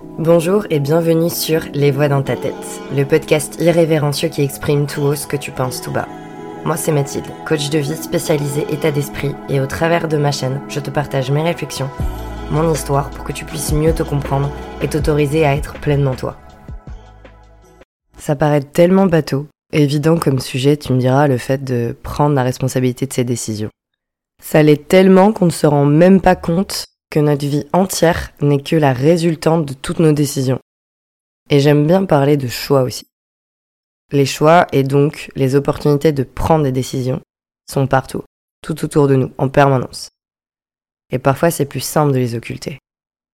Bonjour et bienvenue sur Les Voix dans ta tête, le podcast irrévérencieux qui exprime tout haut ce que tu penses tout bas. Moi c'est Mathilde, coach de vie spécialisé état d'esprit et au travers de ma chaîne, je te partage mes réflexions, mon histoire pour que tu puisses mieux te comprendre et t'autoriser à être pleinement toi. Ça paraît tellement bateau, évident comme sujet, tu me diras le fait de prendre la responsabilité de ses décisions. Ça l'est tellement qu'on ne se rend même pas compte que notre vie entière n'est que la résultante de toutes nos décisions. Et j'aime bien parler de choix aussi. Les choix et donc les opportunités de prendre des décisions sont partout, tout autour de nous, en permanence. Et parfois c'est plus simple de les occulter,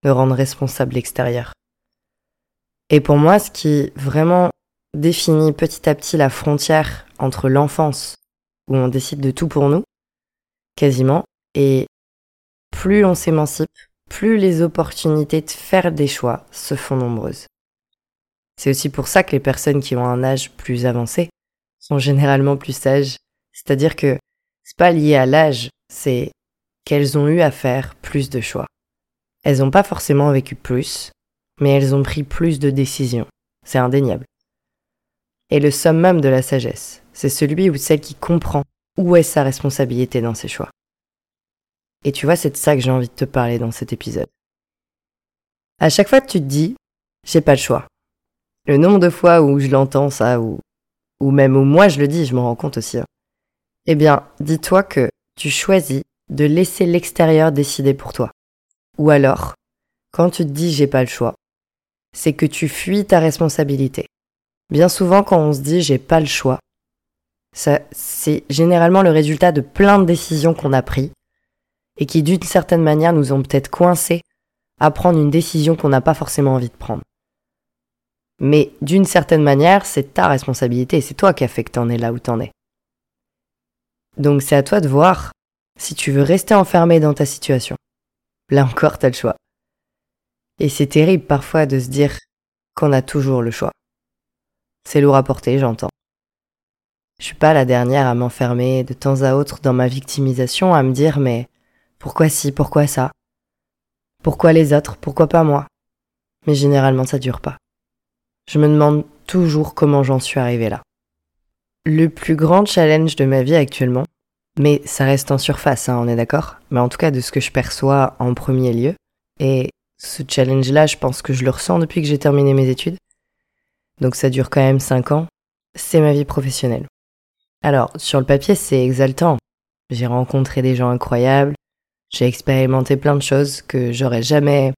de rendre responsable l'extérieur. Et pour moi, ce qui vraiment définit petit à petit la frontière entre l'enfance, où on décide de tout pour nous, quasiment, et plus on s'émancipe, plus les opportunités de faire des choix se font nombreuses. C'est aussi pour ça que les personnes qui ont un âge plus avancé sont généralement plus sages. C'est-à-dire que c'est pas lié à l'âge, c'est qu'elles ont eu à faire plus de choix. Elles n'ont pas forcément vécu plus, mais elles ont pris plus de décisions. C'est indéniable. Et le summum de la sagesse, c'est celui ou celle qui comprend où est sa responsabilité dans ses choix. Et tu vois, c'est de ça que j'ai envie de te parler dans cet épisode. À chaque fois que tu te dis, j'ai pas le choix. Le nombre de fois où je l'entends ça, ou, même où moi je le dis, je m'en rends compte aussi. Hein. Eh bien, dis-toi que tu choisis de laisser l'extérieur décider pour toi. Ou alors, quand tu te dis j'ai pas le choix, c'est que tu fuis ta responsabilité. Bien souvent, quand on se dit j'ai pas le choix, ça, c'est généralement le résultat de plein de décisions qu'on a prises et qui d'une certaine manière nous ont peut-être coincés à prendre une décision qu'on n'a pas forcément envie de prendre. Mais d'une certaine manière, c'est ta responsabilité, c'est toi qui as fait que t'en es là où t'en es. Donc c'est à toi de voir si tu veux rester enfermé dans ta situation. Là encore, t'as le choix. Et c'est terrible parfois de se dire qu'on a toujours le choix. C'est lourd à porter, j'entends. Je suis pas la dernière à m'enfermer de temps à autre dans ma victimisation, à me dire mais pourquoi si, pourquoi ça? Pourquoi les autres? Pourquoi pas moi? Mais généralement ça dure pas. Je me demande toujours comment j'en suis arrivé là. Le plus grand challenge de ma vie actuellement, mais ça reste en surface, hein, on est d'accord? Mais en tout cas de ce que je perçois en premier lieu, et ce challenge-là, je pense que je le ressens depuis que j'ai terminé mes études, donc ça dure quand même 5 ans, c'est ma vie professionnelle. Alors, sur le papier, c'est exaltant. J'ai rencontré des gens incroyables, j'ai expérimenté plein de choses que j'aurais jamais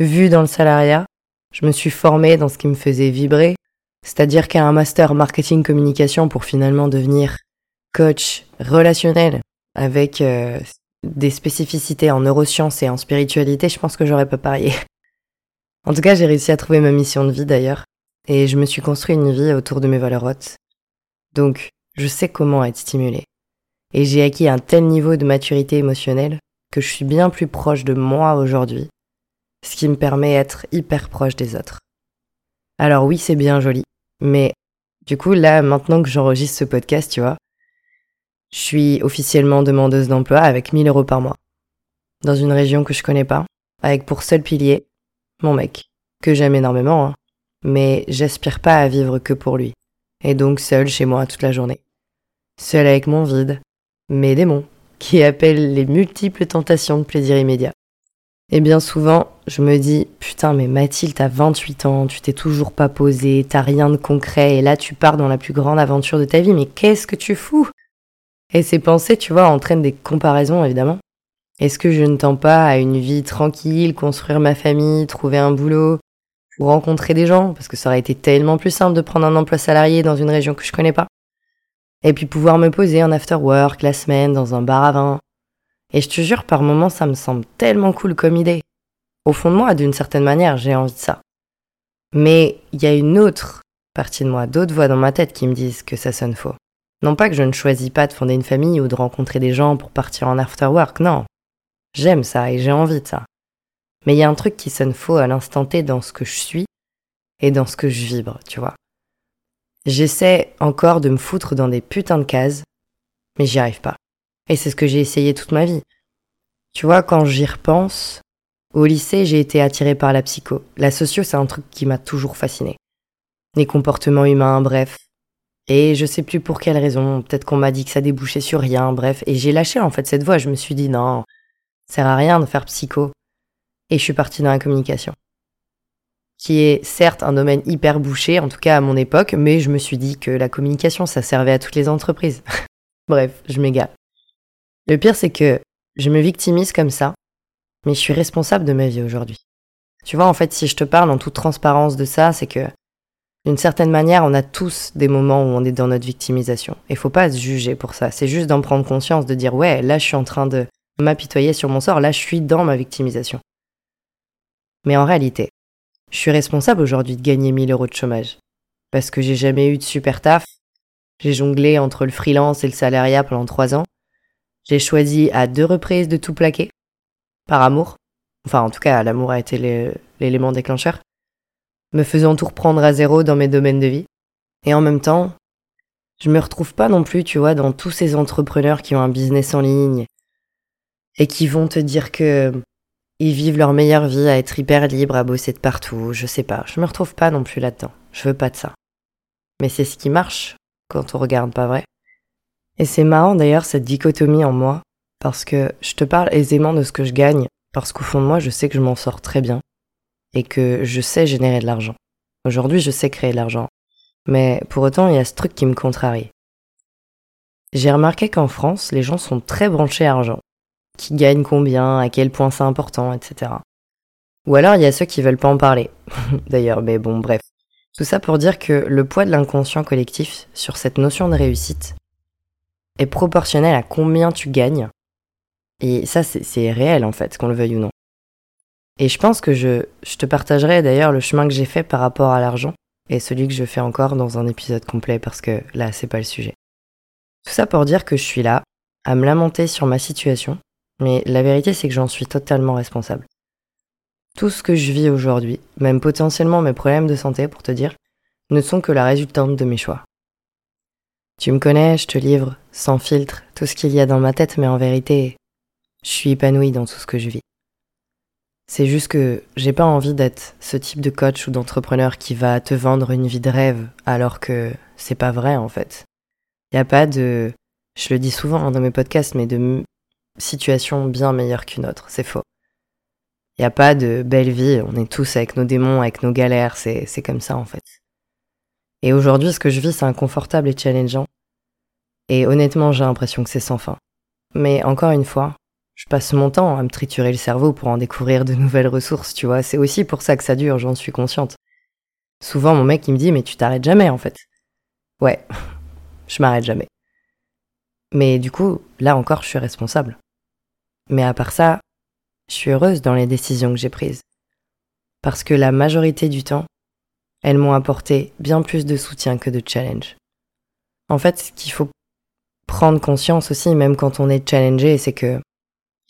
vues dans le salariat. Je me suis formée dans ce qui me faisait vibrer, c'est-à-dire qu'un master marketing communication pour finalement devenir coach relationnel avec euh, des spécificités en neurosciences et en spiritualité, je pense que j'aurais pas parié. En tout cas, j'ai réussi à trouver ma mission de vie d'ailleurs, et je me suis construit une vie autour de mes valeurs hautes. Donc, je sais comment être stimulée. Et j'ai acquis un tel niveau de maturité émotionnelle que je suis bien plus proche de moi aujourd'hui, ce qui me permet d'être hyper proche des autres. Alors oui, c'est bien joli, mais du coup, là, maintenant que j'enregistre ce podcast, tu vois, je suis officiellement demandeuse d'emploi avec 1000 euros par mois. Dans une région que je connais pas, avec pour seul pilier mon mec, que j'aime énormément, hein, mais j'aspire pas à vivre que pour lui. Et donc seul chez moi toute la journée. Seul avec mon vide, mes démons, qui appelle les multiples tentations de plaisir immédiat. Et bien souvent, je me dis, putain, mais Mathilde, t'as 28 ans, tu t'es toujours pas posé, t'as rien de concret, et là tu pars dans la plus grande aventure de ta vie, mais qu'est-ce que tu fous? Et ces pensées, tu vois, entraînent des comparaisons, évidemment. Est-ce que je ne tends pas à une vie tranquille, construire ma famille, trouver un boulot, ou rencontrer des gens, parce que ça aurait été tellement plus simple de prendre un emploi salarié dans une région que je connais pas et puis pouvoir me poser en after work la semaine dans un bar à vin. Et je te jure, par moments, ça me semble tellement cool comme idée. Au fond de moi, d'une certaine manière, j'ai envie de ça. Mais il y a une autre partie de moi, d'autres voix dans ma tête qui me disent que ça sonne faux. Non pas que je ne choisis pas de fonder une famille ou de rencontrer des gens pour partir en after work, non. J'aime ça et j'ai envie de ça. Mais il y a un truc qui sonne faux à l'instant T dans ce que je suis et dans ce que je vibre, tu vois. J'essaie encore de me foutre dans des putains de cases, mais j'y arrive pas. Et c'est ce que j'ai essayé toute ma vie. Tu vois, quand j'y repense, Au lycée, j'ai été attirée par la psycho. La socio, c'est un truc qui m'a toujours fasciné. Les comportements humains, bref. Et je sais plus pour quelle raison, peut-être qu'on m'a dit que ça débouchait sur rien, bref. Et j'ai lâché en fait cette voie, je me suis dit non, ça sert à rien de faire psycho. Et je suis partie dans la communication. Qui est certes un domaine hyper bouché, en tout cas à mon époque, mais je me suis dit que la communication, ça servait à toutes les entreprises. bref, je m'égare. Le pire, c'est que je me victimise comme ça, mais je suis responsable de ma vie aujourd'hui. Tu vois, en fait, si je te parle en toute transparence de ça, c'est que, d'une certaine manière, on a tous des moments où on est dans notre victimisation. Et faut pas se juger pour ça. C'est juste d'en prendre conscience, de dire, ouais, là, je suis en train de m'apitoyer sur mon sort, là, je suis dans ma victimisation. Mais en réalité, je suis responsable aujourd'hui de gagner 1000 euros de chômage. Parce que j'ai jamais eu de super taf. J'ai jonglé entre le freelance et le salariat pendant trois ans. J'ai choisi à deux reprises de tout plaquer par amour. Enfin, en tout cas, l'amour a été l'élément déclencheur. Me faisant tout reprendre à zéro dans mes domaines de vie. Et en même temps, je me retrouve pas non plus, tu vois, dans tous ces entrepreneurs qui ont un business en ligne et qui vont te dire que ils vivent leur meilleure vie à être hyper libres, à bosser de partout, je sais pas. Je me retrouve pas non plus là-dedans. Je veux pas de ça. Mais c'est ce qui marche quand on regarde, pas vrai? Et c'est marrant d'ailleurs cette dichotomie en moi parce que je te parle aisément de ce que je gagne, parce qu'au fond de moi, je sais que je m'en sors très bien, et que je sais générer de l'argent. Aujourd'hui, je sais créer de l'argent. Mais pour autant, il y a ce truc qui me contrarie. J'ai remarqué qu'en France, les gens sont très branchés à argent. Qui gagnent combien, à quel point c'est important, etc. Ou alors il y a ceux qui veulent pas en parler. D'ailleurs, mais bon, bref. Tout ça pour dire que le poids de l'inconscient collectif sur cette notion de réussite est proportionnel à combien tu gagnes et ça, c'est réel en fait, qu'on le veuille ou non. Et je pense que je, je te partagerai d'ailleurs le chemin que j'ai fait par rapport à l'argent et celui que je fais encore dans un épisode complet parce que là, c'est pas le sujet. Tout ça pour dire que je suis là, à me lamenter sur ma situation, mais la vérité c'est que j'en suis totalement responsable. Tout ce que je vis aujourd'hui, même potentiellement mes problèmes de santé pour te dire, ne sont que la résultante de mes choix. Tu me connais, je te livre, sans filtre, tout ce qu'il y a dans ma tête, mais en vérité, je suis épanouie dans tout ce que je vis. C'est juste que j'ai pas envie d'être ce type de coach ou d'entrepreneur qui va te vendre une vie de rêve alors que c'est pas vrai en fait. N'y a pas de, je le dis souvent dans mes podcasts, mais de situation bien meilleure qu'une autre, c'est faux. Il a pas de belle vie, on est tous avec nos démons, avec nos galères, c'est comme ça en fait. Et aujourd'hui, ce que je vis, c'est inconfortable et challengeant. Et honnêtement, j'ai l'impression que c'est sans fin. Mais encore une fois, je passe mon temps à me triturer le cerveau pour en découvrir de nouvelles ressources, tu vois. C'est aussi pour ça que ça dure, j'en suis consciente. Souvent, mon mec, il me dit, mais tu t'arrêtes jamais, en fait. Ouais, je m'arrête jamais. Mais du coup, là encore, je suis responsable. Mais à part ça, je suis heureuse dans les décisions que j'ai prises. Parce que la majorité du temps, elles m'ont apporté bien plus de soutien que de challenge. En fait, ce qu'il faut prendre conscience aussi, même quand on est challengé, c'est que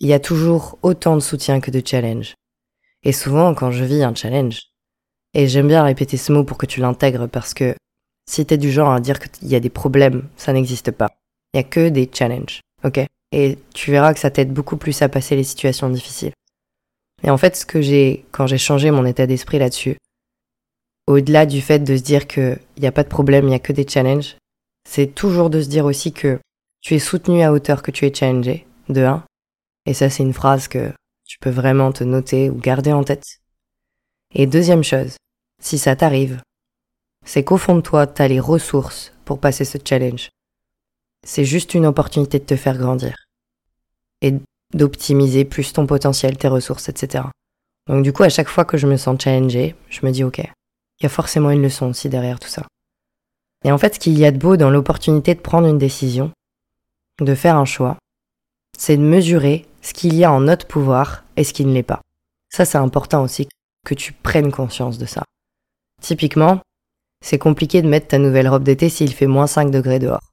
il y a toujours autant de soutien que de challenge. Et souvent, quand je vis un challenge, et j'aime bien répéter ce mot pour que tu l'intègres parce que si t'es du genre à dire qu'il y a des problèmes, ça n'existe pas. Il y a que des challenges, ok? Et tu verras que ça t'aide beaucoup plus à passer les situations difficiles. Et en fait, ce que j'ai, quand j'ai changé mon état d'esprit là-dessus, au-delà du fait de se dire qu'il n'y a pas de problème, il n'y a que des challenges, c'est toujours de se dire aussi que tu es soutenu à hauteur que tu es challengé, de 1, et ça, c'est une phrase que tu peux vraiment te noter ou garder en tête. Et deuxième chose, si ça t'arrive, c'est qu'au fond de toi, t'as les ressources pour passer ce challenge. C'est juste une opportunité de te faire grandir. Et d'optimiser plus ton potentiel, tes ressources, etc. Donc du coup, à chaque fois que je me sens challengée, je me dis ok, il y a forcément une leçon aussi derrière tout ça. Et en fait, ce qu'il y a de beau dans l'opportunité de prendre une décision, de faire un choix, c'est de mesurer ce qu'il y a en notre pouvoir et ce qui ne l'est pas. Ça, c'est important aussi que tu prennes conscience de ça. Typiquement, c'est compliqué de mettre ta nouvelle robe d'été s'il fait moins 5 degrés dehors.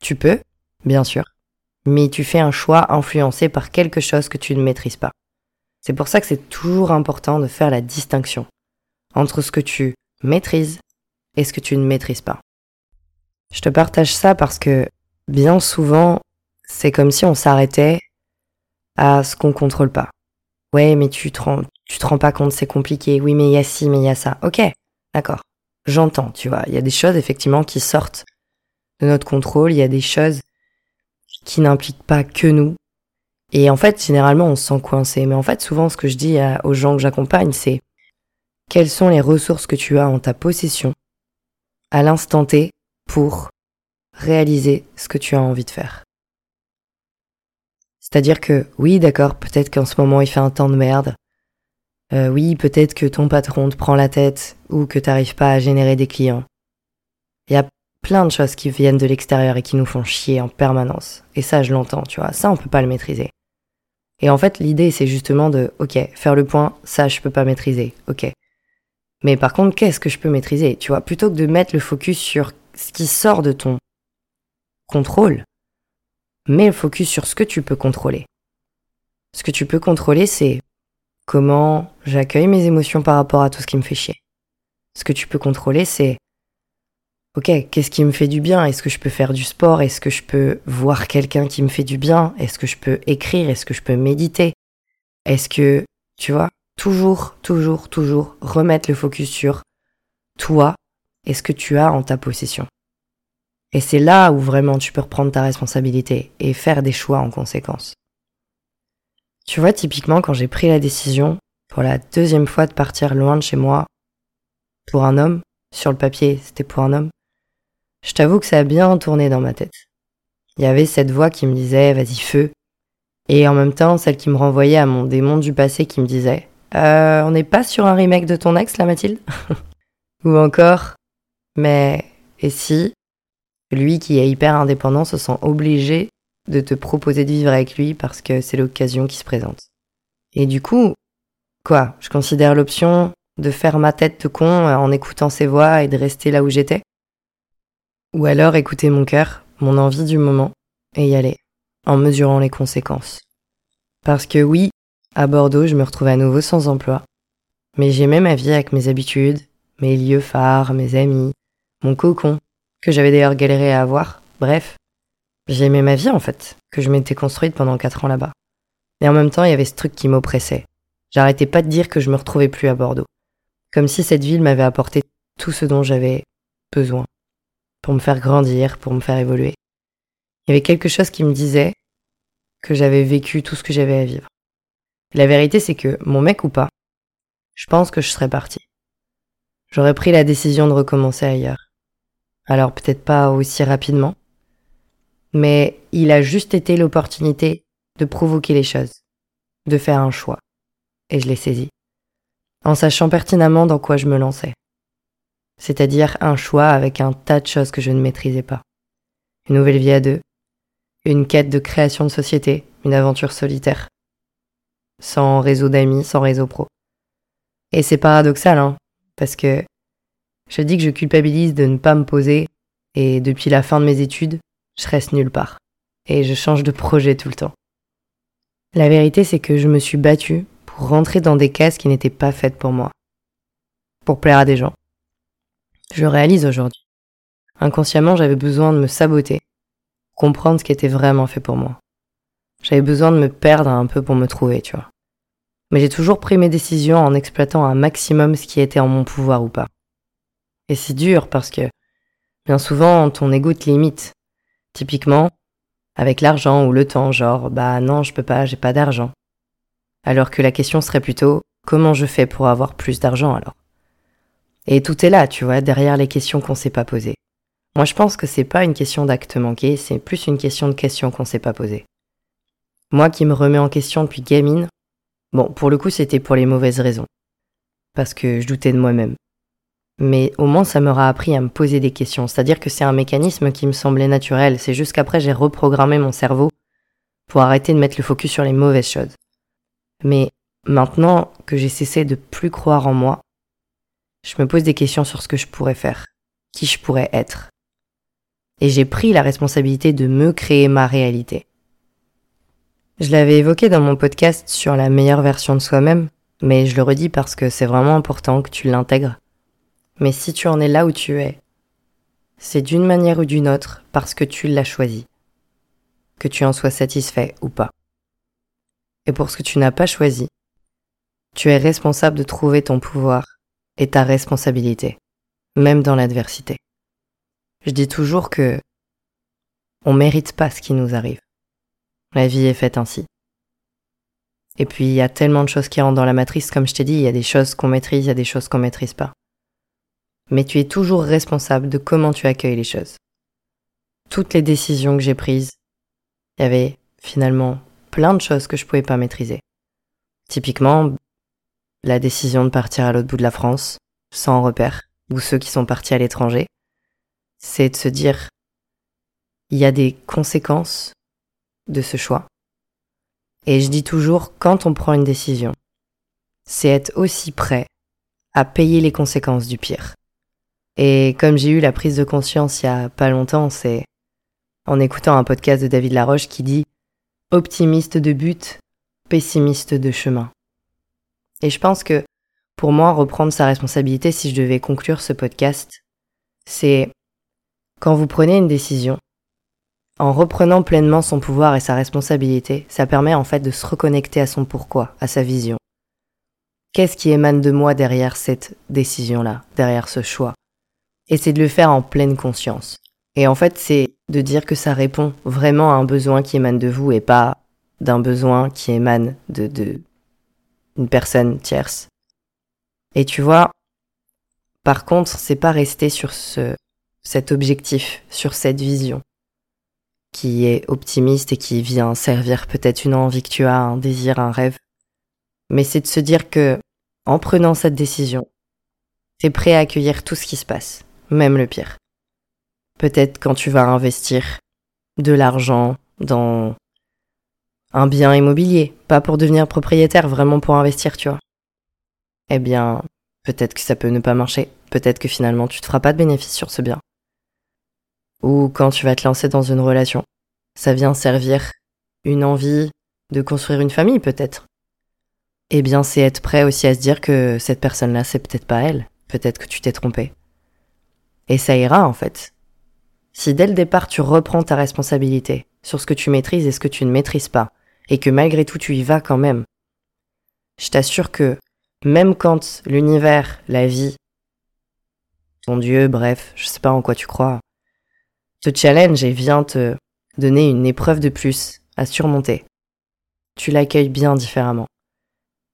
Tu peux, bien sûr, mais tu fais un choix influencé par quelque chose que tu ne maîtrises pas. C'est pour ça que c'est toujours important de faire la distinction entre ce que tu maîtrises et ce que tu ne maîtrises pas. Je te partage ça parce que bien souvent, c'est comme si on s'arrêtait à ce qu'on contrôle pas. Ouais, mais tu te rends, te pas compte, c'est compliqué. Oui, mais il y a ci, mais il y a ça. Ok, d'accord. J'entends, tu vois. Il y a des choses, effectivement, qui sortent de notre contrôle. Il y a des choses qui n'impliquent pas que nous. Et en fait, généralement, on se sent coincé. Mais en fait, souvent, ce que je dis aux gens que j'accompagne, c'est quelles sont les ressources que tu as en ta possession à l'instant T pour réaliser ce que tu as envie de faire? C'est-à-dire que oui, d'accord, peut-être qu'en ce moment il fait un temps de merde. Euh, oui, peut-être que ton patron te prend la tête ou que t'arrives pas à générer des clients. Il y a plein de choses qui viennent de l'extérieur et qui nous font chier en permanence. Et ça, je l'entends, tu vois. Ça, on peut pas le maîtriser. Et en fait, l'idée, c'est justement de, ok, faire le point, ça, je peux pas maîtriser, ok. Mais par contre, qu'est-ce que je peux maîtriser, tu vois? Plutôt que de mettre le focus sur ce qui sort de ton contrôle, mets le focus sur ce que tu peux contrôler. Ce que tu peux contrôler, c'est comment j'accueille mes émotions par rapport à tout ce qui me fait chier. Ce que tu peux contrôler, c'est ok, qu'est-ce qui me fait du bien? Est-ce que je peux faire du sport? Est-ce que je peux voir quelqu'un qui me fait du bien? Est-ce que je peux écrire? Est-ce que je peux méditer? Est-ce que, tu vois, toujours, toujours, toujours remettre le focus sur toi et ce que tu as en ta possession. Et c'est là où vraiment tu peux reprendre ta responsabilité et faire des choix en conséquence. Tu vois, typiquement, quand j'ai pris la décision pour la deuxième fois de partir loin de chez moi, pour un homme, sur le papier c'était pour un homme, je t'avoue que ça a bien tourné dans ma tête. Il y avait cette voix qui me disait vas-y feu, et en même temps celle qui me renvoyait à mon démon du passé qui me disait euh, on n'est pas sur un remake de ton ex là Mathilde? Ou encore mais et si lui qui est hyper indépendant se sent obligé de te proposer de vivre avec lui parce que c'est l'occasion qui se présente. Et du coup, quoi, je considère l'option de faire ma tête de con en écoutant ses voix et de rester là où j'étais? Ou alors écouter mon cœur, mon envie du moment, et y aller, en mesurant les conséquences. Parce que oui, à Bordeaux, je me retrouve à nouveau sans emploi, mais j'aimais ma vie avec mes habitudes, mes lieux phares, mes amis, mon cocon, que j'avais d'ailleurs galéré à avoir. Bref, j'aimais ma vie en fait, que je m'étais construite pendant quatre ans là-bas. Et en même temps, il y avait ce truc qui m'oppressait. J'arrêtais pas de dire que je me retrouvais plus à Bordeaux. Comme si cette ville m'avait apporté tout ce dont j'avais besoin. Pour me faire grandir, pour me faire évoluer. Il y avait quelque chose qui me disait que j'avais vécu tout ce que j'avais à vivre. la vérité, c'est que, mon mec ou pas, je pense que je serais partie. J'aurais pris la décision de recommencer ailleurs. Alors peut-être pas aussi rapidement, mais il a juste été l'opportunité de provoquer les choses, de faire un choix. Et je l'ai saisi, en sachant pertinemment dans quoi je me lançais. C'est-à-dire un choix avec un tas de choses que je ne maîtrisais pas. Une nouvelle vie à deux, une quête de création de société, une aventure solitaire. Sans réseau d'amis, sans réseau pro. Et c'est paradoxal, hein, parce que je dis que je culpabilise de ne pas me poser, et depuis la fin de mes études, je reste nulle part. Et je change de projet tout le temps. La vérité, c'est que je me suis battue pour rentrer dans des cases qui n'étaient pas faites pour moi. Pour plaire à des gens. Je réalise aujourd'hui. Inconsciemment, j'avais besoin de me saboter, comprendre ce qui était vraiment fait pour moi. J'avais besoin de me perdre un peu pour me trouver, tu vois. Mais j'ai toujours pris mes décisions en exploitant un maximum ce qui était en mon pouvoir ou pas. Et c'est dur parce que bien souvent ton ego te limite. Typiquement, avec l'argent ou le temps, genre bah non, je peux pas, j'ai pas d'argent. Alors que la question serait plutôt comment je fais pour avoir plus d'argent alors? Et tout est là, tu vois, derrière les questions qu'on s'est pas posées. Moi je pense que c'est pas une question d'acte manqué, c'est plus une question de questions qu'on s'est pas posées. Moi qui me remets en question depuis gamine, bon, pour le coup c'était pour les mauvaises raisons. Parce que je doutais de moi-même mais au moins ça m'aura appris à me poser des questions. C'est-à-dire que c'est un mécanisme qui me semblait naturel. C'est juste qu'après j'ai reprogrammé mon cerveau pour arrêter de mettre le focus sur les mauvaises choses. Mais maintenant que j'ai cessé de plus croire en moi, je me pose des questions sur ce que je pourrais faire, qui je pourrais être. Et j'ai pris la responsabilité de me créer ma réalité. Je l'avais évoqué dans mon podcast sur la meilleure version de soi-même, mais je le redis parce que c'est vraiment important que tu l'intègres. Mais si tu en es là où tu es, c'est d'une manière ou d'une autre parce que tu l'as choisi. Que tu en sois satisfait ou pas. Et pour ce que tu n'as pas choisi, Tu es responsable de trouver ton pouvoir et ta responsabilité, même dans l'adversité. Je dis toujours que on mérite pas ce qui nous arrive. La vie est faite ainsi. Et puis il y a tellement de choses qui rentrent dans la matrice, comme je t'ai dit, il y a des choses qu'on maîtrise, il y a des choses qu'on maîtrise pas. Mais tu es toujours responsable de comment tu accueilles les choses. Toutes les décisions que j'ai prises, il y avait finalement plein de choses que je pouvais pas maîtriser. Typiquement, la décision de partir à l'autre bout de la France, sans repère, ou ceux qui sont partis à l'étranger, c'est de se dire, il y a des conséquences de ce choix. Et je dis toujours, quand on prend une décision, c'est être aussi prêt à payer les conséquences du pire. Et comme j'ai eu la prise de conscience il y a pas longtemps, c'est en écoutant un podcast de David Laroche qui dit optimiste de but, pessimiste de chemin. Et je pense que pour moi, reprendre sa responsabilité, si je devais conclure ce podcast, c'est quand vous prenez une décision, en reprenant pleinement son pouvoir et sa responsabilité, ça permet en fait de se reconnecter à son pourquoi, à sa vision. Qu'est-ce qui émane de moi derrière cette décision-là, derrière ce choix? Et c'est de le faire en pleine conscience. Et en fait, c'est de dire que ça répond vraiment à un besoin qui émane de vous et pas d'un besoin qui émane de, de une personne tierce. Et tu vois, par contre, c'est pas rester sur ce, cet objectif, sur cette vision qui est optimiste et qui vient servir peut-être une envie que tu as, un désir, un rêve. Mais c'est de se dire que, en prenant cette décision, t'es prêt à accueillir tout ce qui se passe, même le pire. Peut-être quand tu vas investir de l'argent dans un bien immobilier, pas pour devenir propriétaire, vraiment pour investir, tu vois. Eh bien, peut-être que ça peut ne pas marcher, peut-être que finalement tu te feras pas de bénéfice sur ce bien. Ou quand tu vas te lancer dans une relation, ça vient servir une envie de construire une famille peut-être. Eh bien, c'est être prêt aussi à se dire que cette personne-là, c'est peut-être pas elle, peut-être que tu t'es trompé. Et ça ira en fait. Si dès le départ tu reprends ta responsabilité sur ce que tu maîtrises et ce que tu ne maîtrises pas, et que malgré tout tu y vas quand même, je t'assure que même quand l'univers, la vie, ton Dieu, bref, je sais pas en quoi tu crois, te challenge et vient te donner une épreuve de plus à surmonter, tu l'accueilles bien différemment.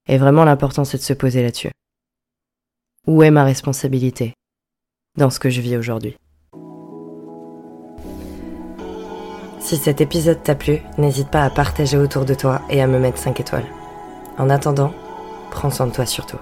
Et vraiment l'important c'est de se poser là-dessus. Où est ma responsabilité dans ce que je vis aujourd'hui? Si cet épisode t'a plu, n'hésite pas à partager autour de toi et à me mettre 5 étoiles. En attendant, prends soin de toi surtout.